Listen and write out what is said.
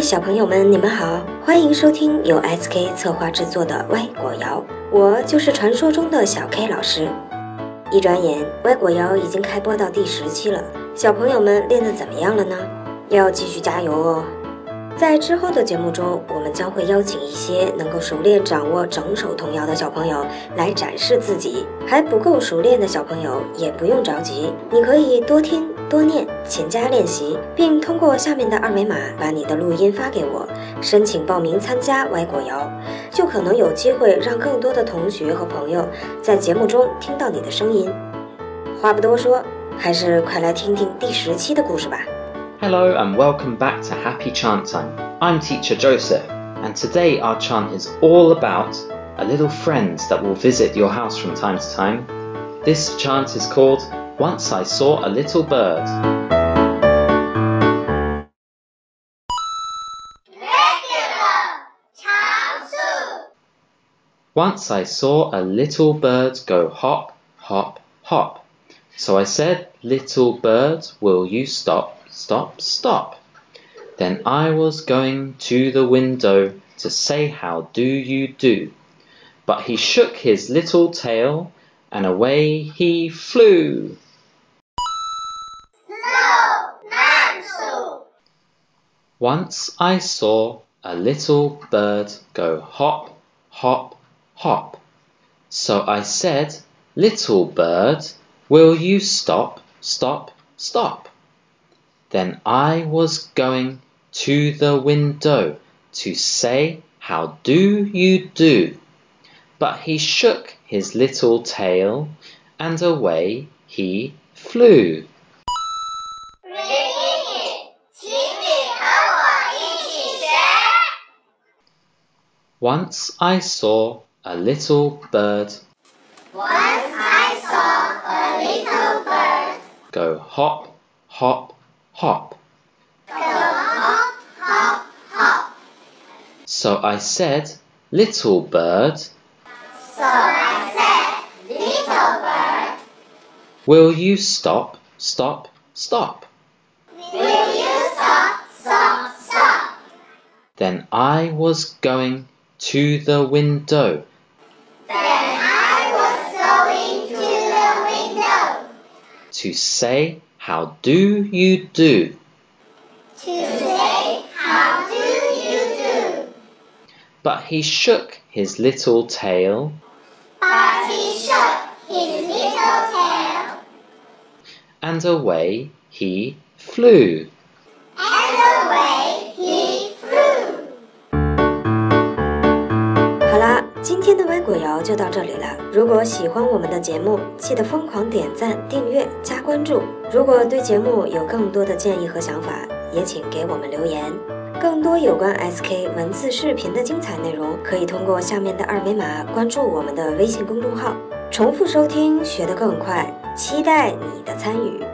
小朋友们，你们好，欢迎收听由 SK 策划制作的歪果谣，我就是传说中的小 K 老师。一转眼，歪果谣已经开播到第十期了，小朋友们练得怎么样了呢？要继续加油哦！在之后的节目中，我们将会邀请一些能够熟练掌握整首童谣的小朋友来展示自己。还不够熟练的小朋友也不用着急，你可以多听多念，勤加练习，并通过下面的二维码把你的录音发给我，申请报名参加歪果谣，就可能有机会让更多的同学和朋友在节目中听到你的声音。话不多说，还是快来听听第十期的故事吧。Hello and welcome back to Happy Chant Time. I'm teacher Joseph, and today our chant is all about a little friend that will visit your house from time to time. This chant is called Once I Saw a Little Bird. Once I saw a little bird go hop, hop, hop. So I said, Little bird, will you stop? Stop, stop. Then I was going to the window to say how do you do. But he shook his little tail and away he flew. Once I saw a little bird go hop, hop, hop. So I said, Little bird, will you stop, stop, stop? Then I was going to the window to say, How do you do? But he shook his little tail and away he flew. Once I saw a little bird Once I saw a little bird go hop, hop, hop. go hop, hop, hop. So I said, Little bird, So I said, little bird, will you stop, stop, stop? will you stop, stop, stop? Then I was going to the window Then I was going to the window to say, How do you do? to say, how do you do? But he shook his little tail But he shook his little tail and away he flew. and away 今天的歪果谣就到这里了。如果喜欢我们的节目，记得疯狂点赞、订阅、加关注。如果对节目有更多的建议和想法，也请给我们留言。更多有关 SK 文字视频的精彩内容，可以通过下面的二维码关注我们的微信公众号。重复收听，学得更快。期待你的参与。